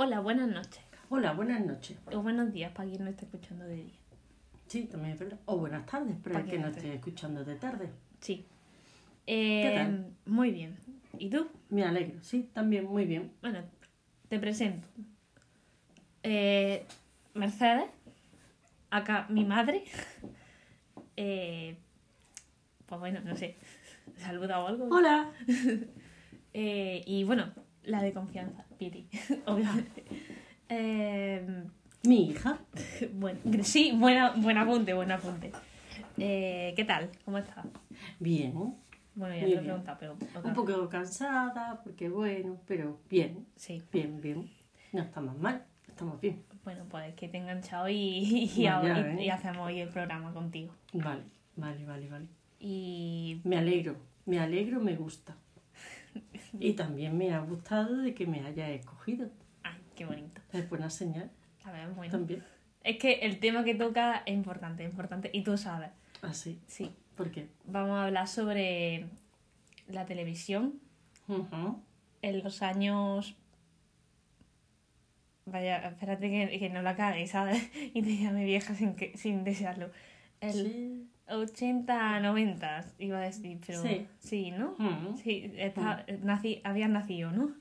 Hola, buenas noches. Hola, buenas noches. O buenos días para quien no esté escuchando de día. Sí, también es verdad. O buenas tardes para quien no esté. escuchando de tarde. Sí. Eh, tal? Muy bien. ¿Y tú? Me alegro. Sí, también muy bien. Bueno, te presento. Eh, Mercedes, acá mi madre. Eh, pues bueno, no sé, saluda o algo. Hola. Eh, y bueno, la de confianza, Piti, obviamente. Eh, Mi hija. bueno, sí, buena, buen apunte, buen apunte. Eh, ¿Qué tal? ¿Cómo estás? Bien. Bueno, ya te lo he preguntado, pero Un poco cansada, porque bueno, pero bien. Sí, Bien, bien. No estamos mal. Estamos bien. bueno, pues que te he enganchado y, ahora- y- ¿eh? y hacemos hoy el programa contigo. Vale, vale, vale, vale. Y Me alegro. Me alegro, me gusta. Y también me ha gustado de que me haya escogido. ay, qué bonito. Es buena señal. A ver, bueno. También. Es que el tema que toca es importante, es importante. Y tú sabes, Así. sí. ¿Por qué? Vamos a hablar sobre la televisión Ujú. en los años. Vaya, espérate que, que no la cague, ¿sabes? Y te llame vieja sin, que, sin desearlo. El Sí. 80, 90, iba a decir, pero. Sí. ¿no? Ujú. Sí, está, nací, habías nacido, ¿no?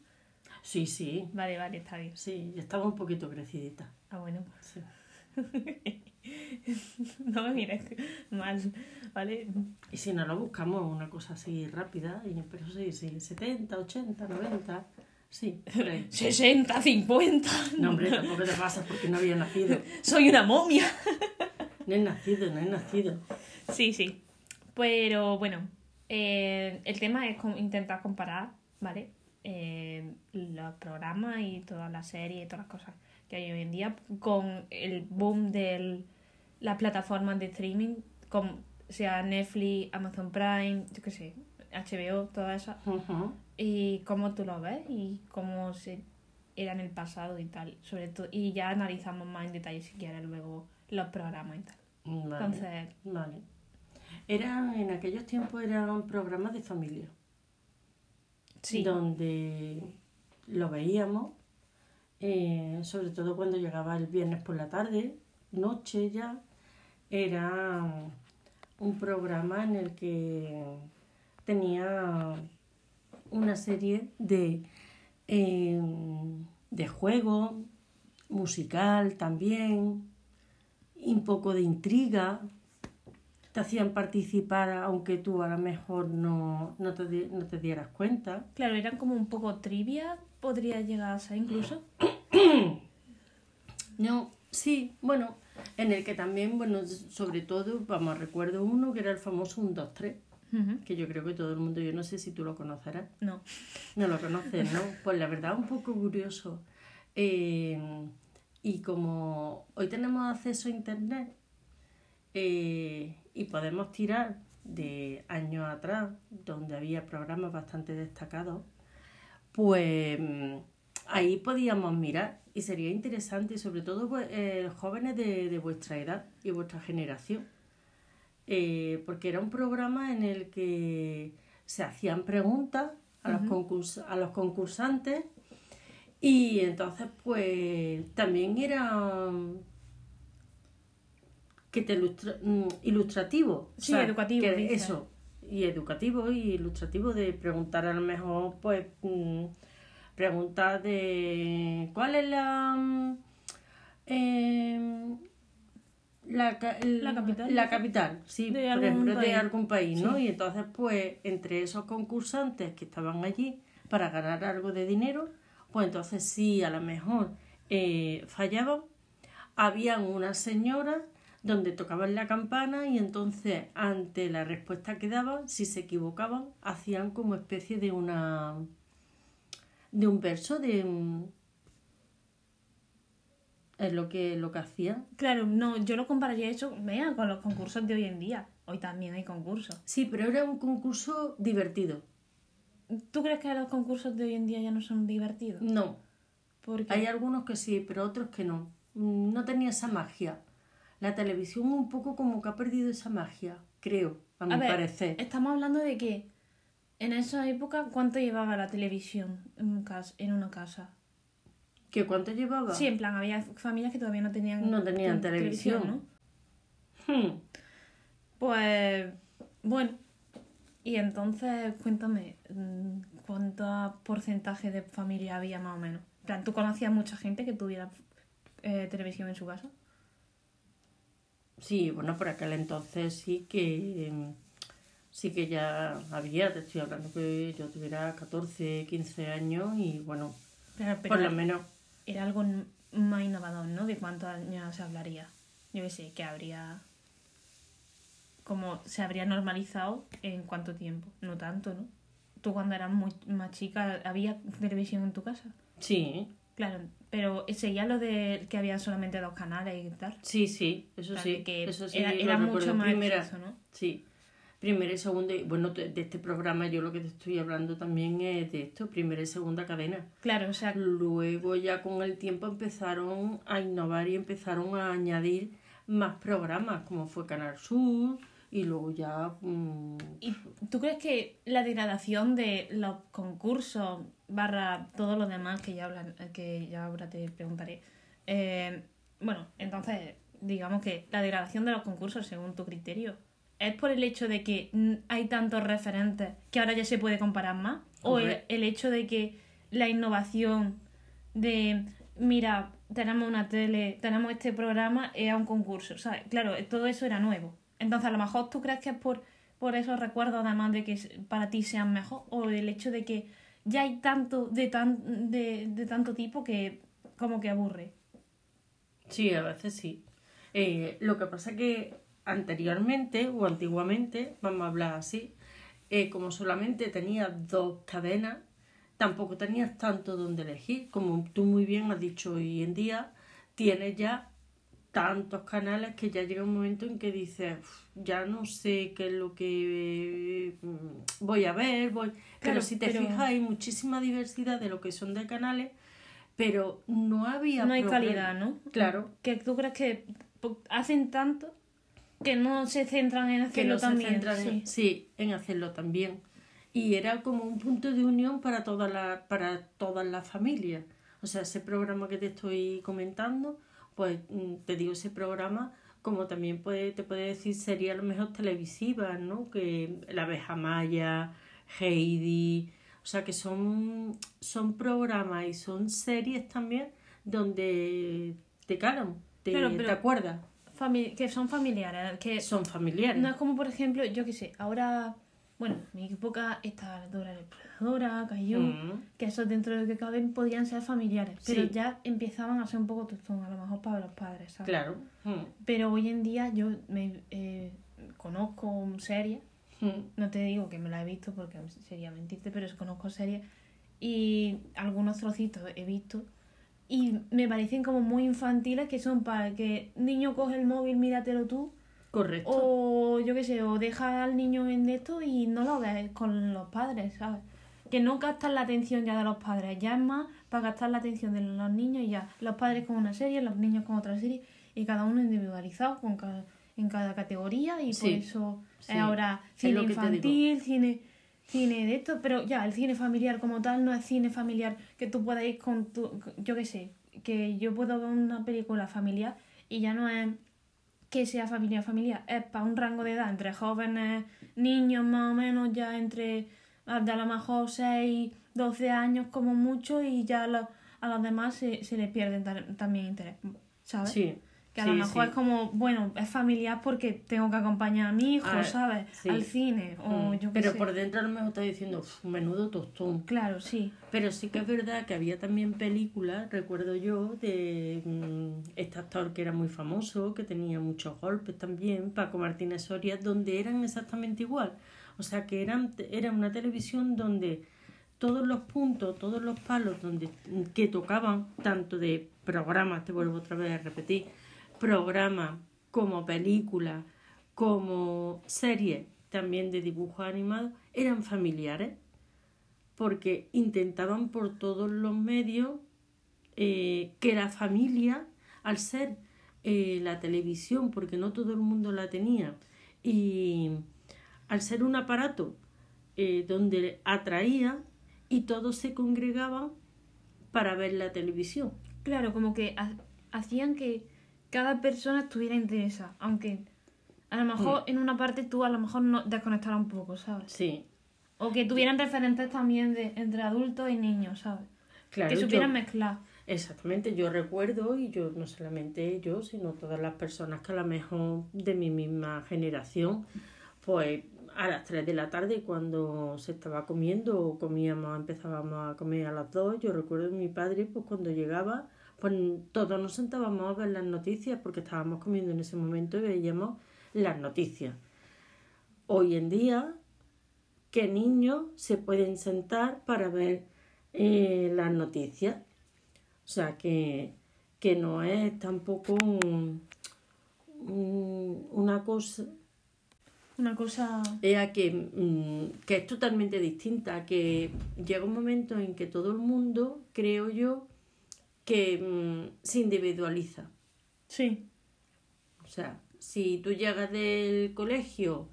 Sí, sí. Vale, vale, está bien. Sí, ya estaba un poquito crecidita. Ah, bueno. Sí. No me mires mal, ¿vale? Y si no lo buscamos una cosa así rápida, y- pero sí, sí, 70, 80, 90, sí, por ahí. 60, 50. No, hombre, tampoco te pasas porque no había nacido. Soy una momia. No he nacido, no he nacido. Sí, sí. Pero bueno, eh, el tema es intentar comparar, ¿vale? Eh, los programas y todas las series y todas las cosas que hay hoy en día con el boom de las plataformas de streaming, como sea Netflix, Amazon Prime, yo qué sé, HBO, todas esas. Ujú. y cómo tú lo ves y cómo se era en el pasado y tal sobre todo y ya analizamos más en detalle si quieres luego los programas y tal Vale, entonces vale. Eran, en aquellos tiempos eran programas de familia, sí donde lo veíamos, eh, sobre todo cuando llegaba el viernes por la tarde, noche ya, era un programa en el que tenía una serie de, eh, de juego, musical también, y un poco de intriga. Te hacían participar aunque tú a lo mejor no, no, te, no te dieras cuenta. claro eran como un poco trivia podría llegar a ser incluso No, sí, bueno, en el que también, bueno, sobre todo, vamos, recuerdo uno que era el famoso 1, 2, 3, Ujú. que yo creo que todo el mundo, yo no sé si tú lo conocerás. no No lo conoces, ¿no? Pues la verdad, un poco curioso. Eh, y como hoy tenemos acceso a Internet eh, y podemos tirar de años atrás, donde había programas bastante destacados, pues mm, ahí podíamos mirar. Y sería interesante, sobre todo pues, eh, jóvenes de, de vuestra edad y vuestra generación, eh, porque era un programa en el que se hacían preguntas a, los concurs- a los concursantes y entonces pues también era que te ilustra- mm, ilustrativo Sí, educativo, que eso y educativo y ilustrativo de preguntar a lo mejor pues mm, preguntas de cuál es la mm, em, la, ca- el- La capital, la capital sí De por ejemplo de algún país no Sí. y entonces pues entre esos concursantes que estaban allí para ganar algo de dinero pues entonces sí a lo mejor eh, fallaban. Habían unas señoras donde tocaban la campana y entonces ante la respuesta que daban, si se equivocaban, hacían como especie de una de un verso de un- es lo que lo que hacían. claro no yo lo compararía eso vea con los concursos de hoy en día hoy también hay concursos Sí, pero era un concurso divertido. ¿tú crees que los concursos de hoy en día ya no son divertidos? No, porque hay algunos que sí, pero otros que no. No tenía esa magia. La televisión un poco como que ha perdido esa magia, creo, a mi ver, parecer. Estamos hablando de que en esa época, ¿cuánto llevaba la televisión en, un cas- en una casa? ¿Qué cuánto llevaba? Sí, en plan, había familias que todavía no tenían, No tenían te- televisión. ¿no? Hmm. Pues, bueno. Y entonces, cuéntame, mm, ¿cuánto porcentaje de familia había más o menos? En plan, ¿tú conocías mucha gente que tuviera eh, televisión en su casa? Sí, bueno, por aquel entonces sí que sí que ya había, te estoy hablando que yo tuviera 14, 15 años y bueno, Pero, pero por lo menos era algo más innovador, ¿no? De cuántos años se hablaría. Yo qué sé, que habría... Como se habría normalizado en cuánto tiempo. No tanto, ¿no? Tú cuando eras muy, más chica, ¿había televisión en tu casa? sí, Claro, pero seguía lo de que había solamente dos canales y tal. sí, sí, eso sí, que eso sí, era, mucho más primera, eso, ¿no? sí, primera y segunda, y bueno, de este programa yo lo que te estoy hablando también es de esto, primera y segunda cadena. Claro, o sea, Luego ya con el tiempo empezaron a innovar y empezaron a añadir más programas, como fue Canal Sur, y luego ya... mm, ¿y tú crees que la degradación de los concursos barra todo lo demás que ya hablan, que ya ahora te preguntaré? eh, bueno, entonces, digamos que la degradación de los concursos, según tu criterio, ¿es por el hecho de que hay tantos referentes que ahora ya se puede comparar más? ¿O el, hecho de que la innovación de, mira, tenemos una tele, tenemos este programa, es un concurso, ¿sabes? Claro, todo eso era nuevo. Entonces, a lo mejor tú crees que es por, por esos recuerdos, además de que para ti sean mejor, o el hecho de que ya hay tanto de, tan, de, de tanto tipo que como que aburre. Sí, a veces sí. Eh, lo que pasa que anteriormente o antiguamente, vamos a hablar así, eh, como solamente tenías dos cadenas, tampoco tenías tanto donde elegir. Como tú muy bien has dicho hoy en día, tienes ya tantos canales que ya llega un momento en que dices, "Uf, ya no sé qué es lo que mm, voy a ver, voy... pero si te pero- fijas hay muchísima diversidad de lo que son de canales, pero no había... No hay problema. calidad, ¿no? Claro, Que tú crees que hacen tanto que no se centran en hacerlo no también. sí. en, sí, en hacerlo también. Y era como un punto de unión para todas las para todas las familias. O sea, ese programa que te estoy comentando, pues mm, te digo ese programa, como también puede, te puede decir sería a lo mejor televisivas, ¿no? Que La abeja maya, Heidi, o sea que son, son programas y son series también donde te calan, te, Claro, te acuerdas, que son familiares, que son familiares. no es como, por ejemplo, yo qué sé, ahora, bueno, en mi época está Dora la Exploradora, Caillou, Mm. que esos dentro de lo que caben podían ser familiares, pero Sí. ya empezaban a ser un poco tostón, a lo mejor para los padres, ¿sabes? Claro. Mm. Pero hoy en día yo me eh, conozco series, Mm. no te digo que me la he visto porque sería mentirte, pero conozco series y algunos trocitos he visto y me parecen como muy infantiles que son para que niño coge el móvil, míratelo tú Correcto. o yo qué sé, o deja al niño en esto y no lo ves con los padres, ¿sabes? Que no captan la atención ya de los padres, ya es más para captar la atención de los niños y ya. Los padres con una serie, los niños con otra serie y cada uno individualizado con cada, en cada categoría y por eso sí, es ahora cine infantil, cine cine de esto, pero ya, el cine familiar como tal no es cine familiar que tú puedas ir con tu, yo qué sé, que yo puedo ver una película familiar y ya no es que sea familia familiar, es para un rango de edad entre jóvenes, niños más o menos, ya entre ah, a lo mejor 6, 12 años como mucho y ya a los, a los demás se, se les pierde ta- también interés, ¿sabes? Sí. Que a sí, lo mejor sí. es como, bueno, es familiar porque tengo que acompañar a mi hijo, Ah, ¿sabes? sí. Al cine o Mm. yo qué Pero sé. por dentro a lo mejor está diciendo, "Uf, menudo tostón. Claro, sí. Pero sí que es verdad que había también películas, recuerdo yo, de mm, este actor que era muy famoso, que tenía muchos golpes también, Paco Martínez Soria, donde eran exactamente igual. O sea que eran, era una televisión donde todos los puntos, todos los palos donde, que tocaban, tanto de programas, te vuelvo otra vez a repetir, programas como películas, como series también de dibujos animados, eran familiares porque intentaban por todos los medios eh, que la familia, al ser eh, la televisión, porque no todo el mundo la tenía, y al ser un aparato eh, donde atraía y todos se congregaban para ver la televisión. Claro, como que ha- hacían que cada persona estuviera interesada, aunque a lo mejor en una parte tú a lo mejor no desconectaras un poco, ¿sabes? Sí, O que tuvieran referentes también de entre adultos y niños, ¿sabes? claro. que yo- supieran mezclar. Exactamente, yo recuerdo, y yo no solamente yo, sino todas las personas que a lo mejor de mi misma generación, pues a las 3 de la tarde cuando se estaba comiendo o comíamos, empezábamos a comer a las 2, yo recuerdo mi padre, pues cuando llegaba, pues todos nos sentábamos a ver las noticias porque estábamos comiendo en ese momento y veíamos las noticias. Hoy en día, ¿qué niños se pueden sentar para ver eh, las noticias? O sea, que, que no es tampoco un- un- una cosa Una cosa... que, mm, que es totalmente distinta, que llega un momento en que todo el mundo, creo yo, que mm, se individualiza. Sí, O sea, si tú llegas del colegio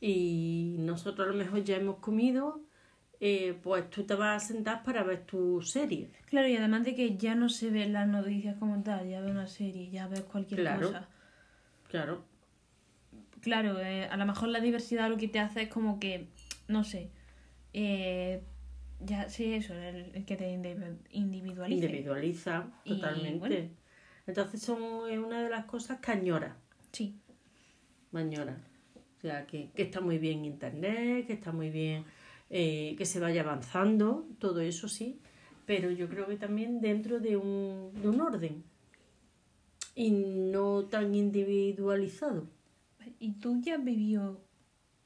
y nosotros a lo mejor ya hemos comido, eh, pues tú te vas a sentar para ver tu serie. claro, y además de que ya no se ven las noticias como tal, ya ves una serie, ya ves cualquier Claro. cosa. Claro. Claro, eh, a lo mejor la diversidad lo que te hace es como que, no sé, eh, ya sí, eso, el, el que te. Individualiza Y, totalmente. bueno. Entonces son es una de las cosas que añora. Sí, Mañora. O sea, que, que está muy bien Internet, que está muy bien eh, que se vaya avanzando, todo eso sí, pero yo creo que también dentro de un, de un orden y no tan individualizado. ¿y tú ya has vivido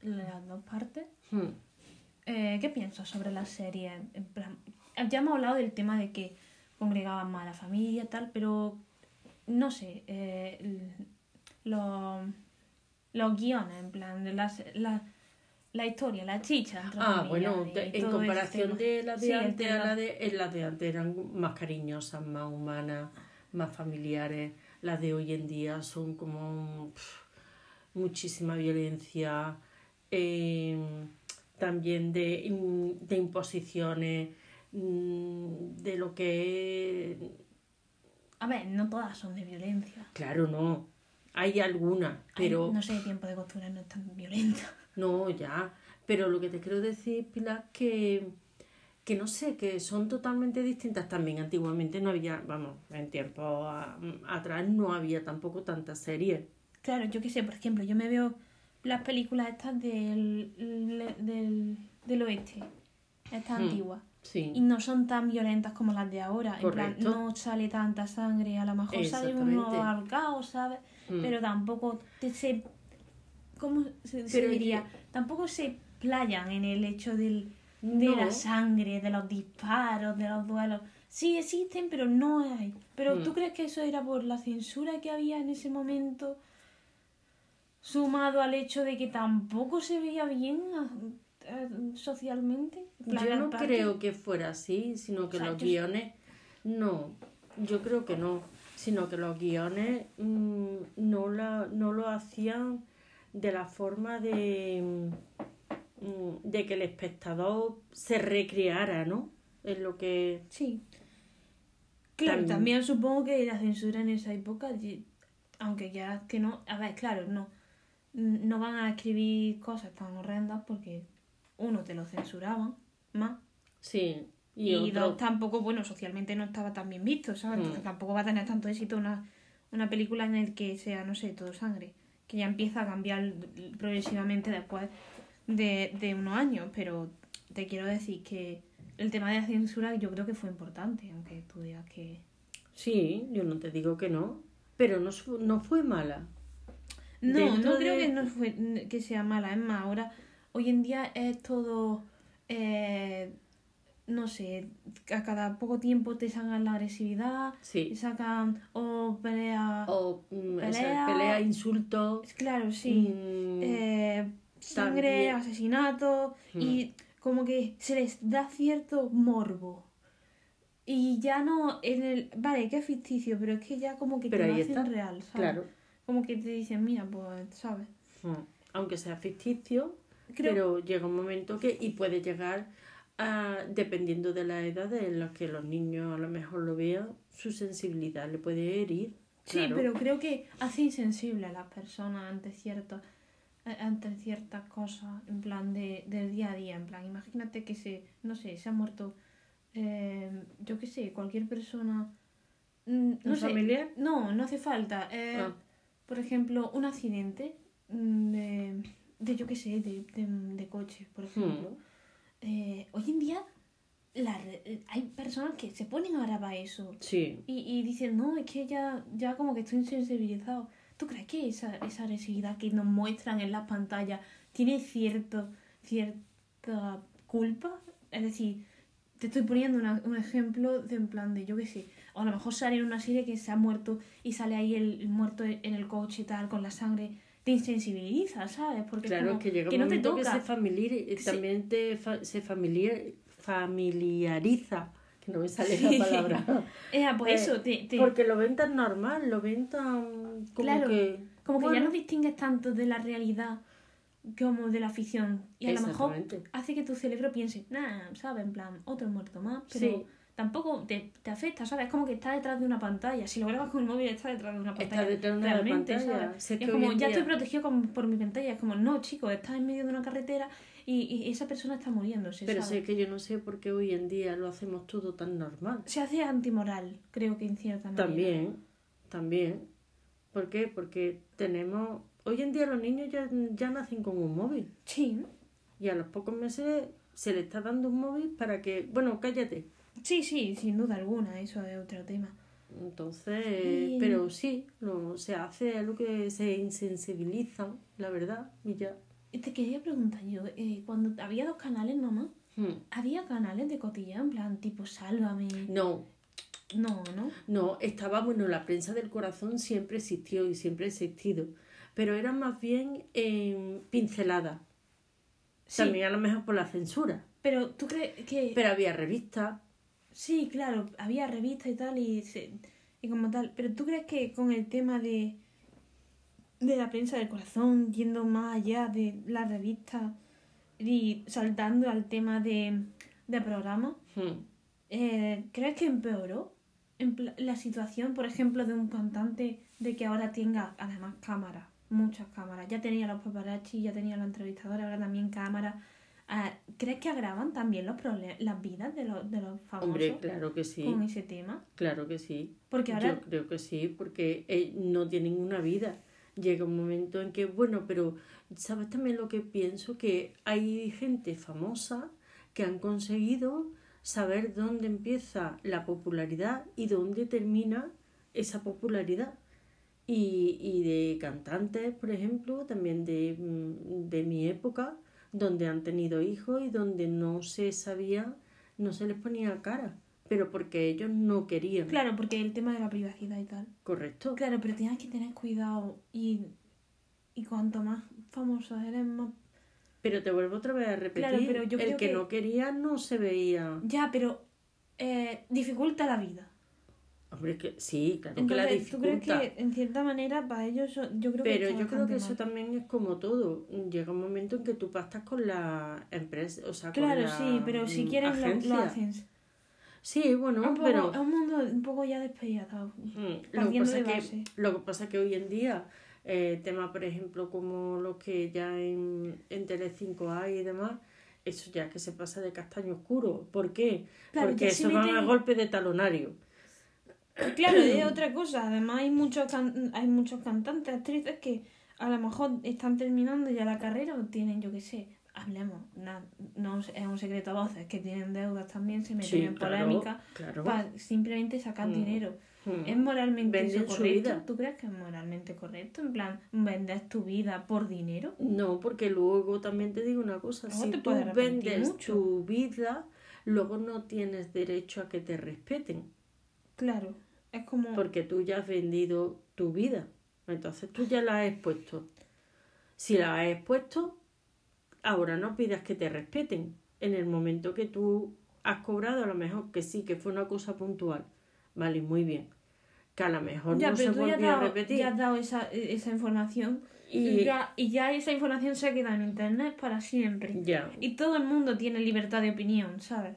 las dos partes? Hmm. Eh, ¿Qué piensas sobre la serie? En plan, ya hemos hablado del tema de que congregaban más a la familia y tal, pero no sé, eh, los, guiones, en plan, de las, la, la historia, la chicha. Ah, bueno, de- en comparación de la de Sí, antes a la de, en las de antes eran más cariñosas, más humanas, más familiares. Las de hoy en día son como muchísima violencia, eh, también de, im- de imposiciones, mm, de lo que A ver, no todas son de violencia. Claro, no. Hay algunas, pero... Ay, no sé, tiempo de costura no es tan violenta. No, ya. Pero lo que te quiero decir, Pilar, que, que no sé, que son totalmente distintas también. Antiguamente no había, vamos, en tiempo a- atrás no había tampoco tantas series. Claro, yo qué sé, por ejemplo, yo me veo las películas estas del, del, del oeste, estas Hmm, antiguas, y no son tan violentas como las de ahora. En plan, no sale tanta sangre, a lo mejor sale uno ahorcado, ¿sabes? Mm. Pero tampoco te se... ¿Cómo se, diría? Tampoco se playan en el hecho del, de No. la sangre, de los disparos, de los duelos. Sí existen, pero no hay. Pero Mm. ¿tú crees que eso era por la censura que había en ese momento? Sumado al hecho de que tampoco se veía bien eh, socialmente. Yo no creo que fuera así, sino que O sea, los guiones... No, yo creo que no. Sino que los guiones mm, no, la, no lo hacían de la forma de, mm, de que el espectador se recreara, ¿no? Es lo que... Sí. Claro, También- también supongo que la censura en esa época, aunque ya que no, a ver, claro, no, no van a escribir cosas tan horrendas porque uno te lo censuraban más Sí. y, Y, otro... dos tampoco, bueno, socialmente no estaba tan bien visto, ¿sabes? Mm. Entonces tampoco va a tener tanto éxito una, una película en el que sea, no sé, todo sangre, que ya empieza a cambiar progresivamente después de, de unos años, pero te quiero decir que el tema de la censura yo creo que fue importante, aunque tú digas que... Sí, yo no te digo que no, pero no, no fue mala. No, no creo de- que no fue que sea mala, es más, ahora, hoy en día es todo, eh, no sé, a cada poco tiempo te sacan la agresividad, te Sí. sacan o peleas... O mm, esa Pelea- pelea, insultos. Claro, sí. mm, eh, sangre, también- asesinato y como que se les da cierto morbo. Y ya no en el... Vale, que es ficticio, pero es que ya como que Pero te lo hacen está, real, ¿sabes? Claro. Como que te dicen, mira, pues, ¿sabes? Mm. Aunque sea ficticio, Creo- pero llega un momento que... Y puede llegar ah, dependiendo de la edad en la que los niños a lo mejor lo vean, su sensibilidad le puede herir. Sí, claro. pero creo que hace insensible a las personas ante ciertos ante ciertas cosas en plan de, del día a día en plan imagínate que se no sé se ha muerto eh, yo qué sé cualquier persona mm, no ¿Un sé familiar? no no hace falta eh, Ah. Por ejemplo un accidente mm, de, de yo qué sé de, de, de coche por ejemplo Hmm. Eh, hoy en día la hay personas que se ponen a grabar eso Sí, y, y dicen, no, es que ya, ya como que estoy insensibilizado. ¿Tú crees que esa, esa agresividad que nos muestran en las pantallas tiene cierto, cierta culpa? Es decir, te estoy poniendo una- un ejemplo de en plan de, yo qué sé, o a lo mejor sale en una serie que se ha muerto y sale ahí el, el muerto en el coche y tal, con la sangre, te insensibiliza, ¿sabes? Porque es claro, como es que llega que un no te momento que toca. se, familiar, eh, Sí. también te fa- se familiar, familiariza, que no me sale Sí. la palabra. Eh, pues Eh, eso, te, te- Porque lo ven tan normal, lo ven tan como Claro, que... Como que ya no distingues tanto de la realidad como de la ficción. Y a lo mejor hace que tu cerebro piense, nah, ¿sabes? En plan, otro muerto más. Pero Sí. Tampoco te, te afecta, ¿sabes? Es como que está detrás de una pantalla. Si lo grabas con el móvil, está detrás de una pantalla. Está detrás de una realmente, pantalla. es como, ya día- estoy protegido con- por mi pantalla. Es como, no, chicos, estás en medio de una carretera y, y esa persona está muriéndose, Pero sé que yo no sé por qué hoy en día lo hacemos todo tan normal. Se hace antimoral, creo que en cierta manera. También, también. ¿Por qué? Porque tenemos... Hoy en día los niños ya, ya nacen con un móvil. Sí, Y a los pocos meses se le está dando un móvil para que... Bueno, cállate. Sí, sí, sin duda alguna. Eso es otro tema. Entonces, Sí. pero sí, lo, se hace algo que se insensibilizan, la verdad, y ya. Te quería preguntar yo, eh, cuando había dos canales, mamá, Hmm. ¿había canales de cotilla en plan tipo Sálvame? No, No, ¿no? no, estaba, bueno, la prensa del corazón siempre existió y siempre ha existido, pero era más bien eh, pincelada. Sí, También a lo mejor por la censura. pero tú crees que... Pero había revistas. Sí, claro, había revistas y tal y, se- y como tal, pero tú crees que con el tema de, de la prensa del corazón, yendo más allá de la revista y saltando al tema de, de programas, Hmm. Eh, ¿Crees que empeoró en la situación, por ejemplo, de un cantante de que ahora tenga además cámaras, muchas cámaras? Ya tenía los paparazzi, ya tenía los entrevistadores, ahora también cámaras. Ah, ¿Crees que agravan también los problemas, las vidas de los, de los famosos Hombre, claro que sí, con ese tema? claro que sí. Porque ahora, Yo creo que sí, porque eh, no tienen una vida. Llega un momento en que, bueno, pero ¿sabes también lo que pienso? Que hay gente famosa que han conseguido saber dónde empieza la popularidad y dónde termina esa popularidad. Y, y de cantantes, por ejemplo, también de, mm, de mi época, donde han tenido hijos y donde no se sabía, no se les ponía cara, pero porque ellos no querían. claro, porque el tema de la privacidad y tal. Correcto. Claro, pero tienes que tener cuidado y, y cuanto más famoso eres, más... Pero te vuelvo otra vez a repetir, Claro, pero yo el creo que, que- no quería no se veía. Ya, pero eh, dificulta la vida. Hombre, que sí, claro que la Entonces, ¿tú crees dificulta. que en cierta manera para ellos yo creo que Pero yo creo que eso mal? también es como todo. Llega un momento en que tú pastas con la empresa, o sea, con Claro, la, sí, pero si mm, quieren lo, lo hacen. Sí, bueno, un poco, pero Es un mundo un poco ya despellado. Mm, Lo que, pasa de que, lo que pasa que hoy en día, eh, temas, por ejemplo, como los que ya en, en Tele5 hay y demás, eso ya que se pasa de castaño oscuro. ¿Por qué? Claro, Porque eso meten- a golpe de talonario. Claro, es otra cosa. Además hay muchos can- hay muchos cantantes, actrices que a lo mejor están terminando ya la carrera o tienen, yo qué sé, hablemos, na- no es un secreto a voces, que tienen deudas también, se meten Sí, en polémica claro. para simplemente sacar Mm. dinero. Mm. ¿Es moralmente eso correcto? vida. ¿Tú crees que es moralmente correcto? En plan, ¿vendes tu vida por dinero? No, porque luego también te digo una cosa, Luego si te tú vendes mucho. tu vida, luego no tienes derecho a que te respeten, Claro, es como... porque tú ya has vendido tu vida, entonces tú ya la has expuesto. Si la has expuesto, ahora no pidas que te respeten. En el momento que tú has cobrado, a lo mejor que sí, que fue una cosa puntual, vale, muy bien. que a lo mejor Ya, no se pero tú ya volvía a dado, repetir. ya has dado esa, esa información y... Y- ya, y ya esa información se queda en internet para siempre. Ya, Y todo el mundo tiene libertad de opinión, ¿sabes?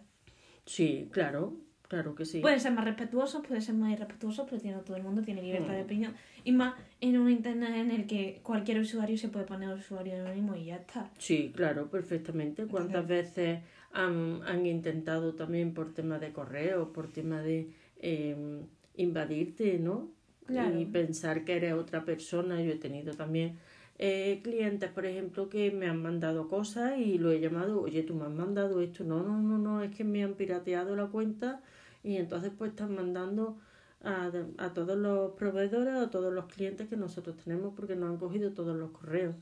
sí, claro, claro que sí. Pueden ser más respetuosos, pueden ser más irrespetuosos, pero tiene, todo el mundo tiene libertad Mm. de opinión. Y más en un internet en el que cualquier usuario se puede poner usuario anónimo y ya está. Sí, claro, perfectamente. ¿Cuántas veces han, han intentado también por tema de correo, por tema de eh, invadirte, ¿no? Claro. Y pensar que eres otra persona. Yo he tenido también eh, clientes, por ejemplo, que me han mandado cosas y lo he llamado, oye, tú me has mandado esto. No, no, no, no, es que me han pirateado la cuenta y entonces pues están mandando a, a todos los proveedores, a todos los clientes que nosotros tenemos porque nos han cogido todos los correos.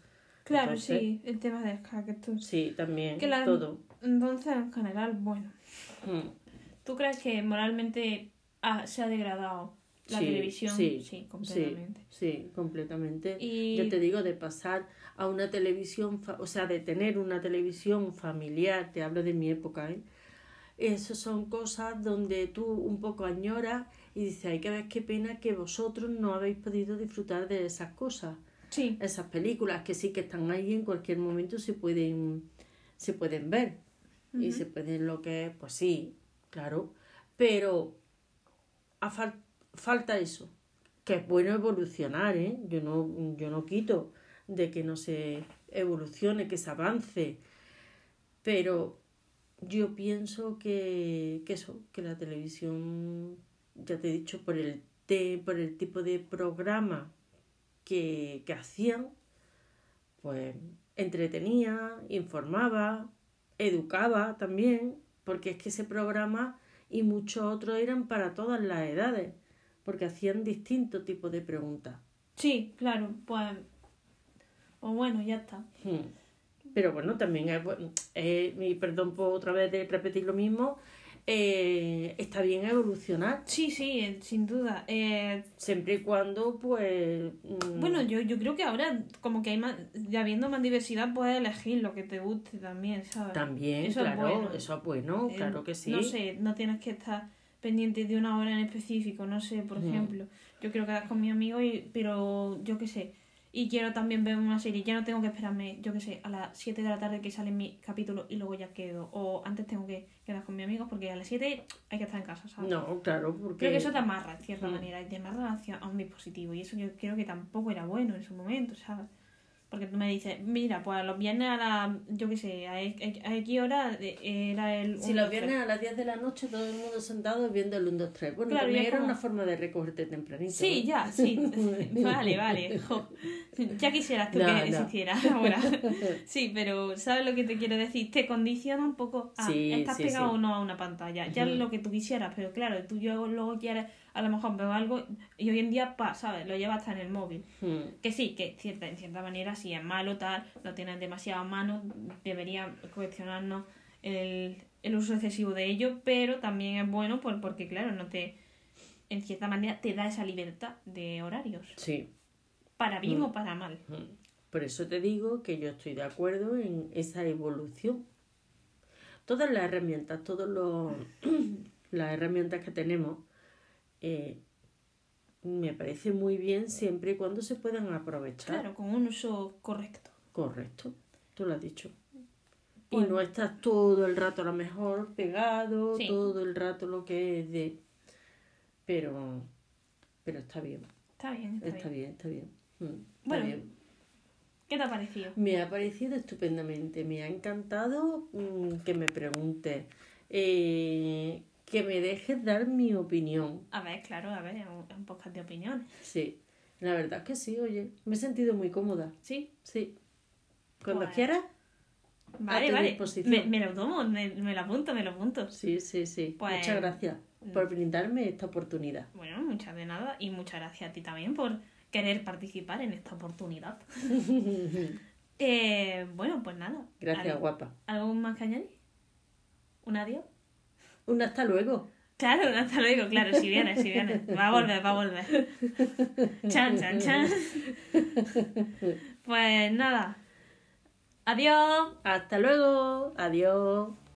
Claro, Entonces, sí, el tema de esto. Sí, también, Que la- todo. Entonces, en general, bueno. Mm. ¿Tú crees que moralmente ha- se ha degradado la Sí, televisión? sí, sí completamente. Sí, sí, completamente. Y- Yo te digo, de pasar a una televisión, fa- o sea, de tener una televisión familiar, te hablo de mi época, ¿eh? Esas son cosas donde tú un poco añoras y dices, ay, que ves qué pena que vosotros no habéis podido disfrutar de esas cosas, Sí, esas películas que sí que están ahí en cualquier momento se pueden, se pueden ver. Y se pueden lo que es, pues sí, claro, pero a fal- falta eso, que es bueno evolucionar, ¿eh? Yo no, yo no quito de que no se evolucione, que se avance, pero yo pienso que, que eso, que la televisión, ya te he dicho, por el, te- por el tipo de programa que, que hacían, pues entretenía, informaba, educaba también, porque es que ese programa y muchos otros eran para todas las edades, porque hacían distintos tipos de preguntas. sí, claro, pues... O bueno, ya está. Hmm. Pero bueno, también es eh, y perdón por otra vez de repetir lo mismo, eh, está bien evolucionar, Sí, sí, eh, sin duda. Eh, siempre y cuando pues... mm, Bueno, yo, yo creo que ahora, como que hay más, ya habiendo más diversidad, puedes elegir lo que te guste también, ¿sabes? También, Eso es claro, bueno. eso es bueno, Eh, claro que sí. No sé, no tienes que estar pendiente de una hora en específico, no sé, por Mm. ejemplo. Yo quiero quedar con mi amigo, y, pero yo qué sé. Y quiero también ver una serie, ya no tengo que esperarme, yo qué sé, a las 7 de la tarde que sale mi capítulo y luego ya quedo. O antes tengo que quedar con mi amigo porque a las 7 hay que estar en casa, ¿sabes? No, claro, porque... Creo que eso te amarra, en cierta Mm. manera, y te amarra hacia a un dispositivo. Y eso yo creo que tampoco era bueno en su momento, ¿sabes? Porque tú me dices, mira, pues los viernes a la, yo qué sé, a, X hora era el... Si los viernes a las 10 de la noche todo el mundo sentado viendo el 1, 2, 3. Bueno, Claro, también era como- una forma de recogerte tempranito. Sí, ya, sí. vale, vale. jo. Ya quisieras tú No, que no. existiera ahora. Sí, pero ¿sabes lo que te quiero decir? Te condiciona un poco a Sí, estás sí, pegado sí. o no a una pantalla. Ya lo que tú quisieras, pero claro, tú yo luego quieres, a lo mejor veo algo y hoy en día, pa, ¿sabes? Lo llevas hasta en el móvil. Hmm. Que sí, que cierta, en cierta manera, si es malo, tal, lo tienes demasiado a mano, debería cuestionarnos el, el uso excesivo de ello, pero también es bueno por, porque, claro, no te, en cierta manera, te da esa libertad de horarios, Sí. para bien Mm. o para mal. Hmm. Por eso te digo que yo estoy de acuerdo en esa evolución. Todas las herramientas, todas las herramientas que tenemos, eh, me parece muy bien siempre y cuando se puedan aprovechar. Claro, con un uso correcto. Correcto, tú lo has dicho. Y no estás todo el rato a lo mejor pegado, Sí. todo el rato lo que es de... Pero, pero está bien, Está bien, está, está bien. bien, está bien. Mm, está Bueno. bien. ¿Qué te ha parecido? Me ha parecido estupendamente, me ha encantado mm, que me preguntes, eh, que me dejes dar mi opinión. A ver, claro, a ver, es un, un podcast de opiniones. Sí, la verdad es que sí, oye, me he sentido muy cómoda. Sí, Sí. Cuando Pues- quieras. vale, tu vale. disposición. Me, me lo tomo, me, me lo apunto, me lo apunto. Sí, sí, sí. Pues- Muchas gracias por brindarme esta oportunidad. Bueno, muchas de nada y muchas gracias a ti también por querer participar en esta oportunidad. Eh, bueno, pues nada. Gracias, ¿Al- guapa. ¿Algo más que añadir? ¿Un adiós? Un hasta luego. Claro, un hasta luego, claro, si viene, si viene. Va a volver, va a volver. Chan, chan, chan. Pues nada. Adiós. Hasta luego. Adiós.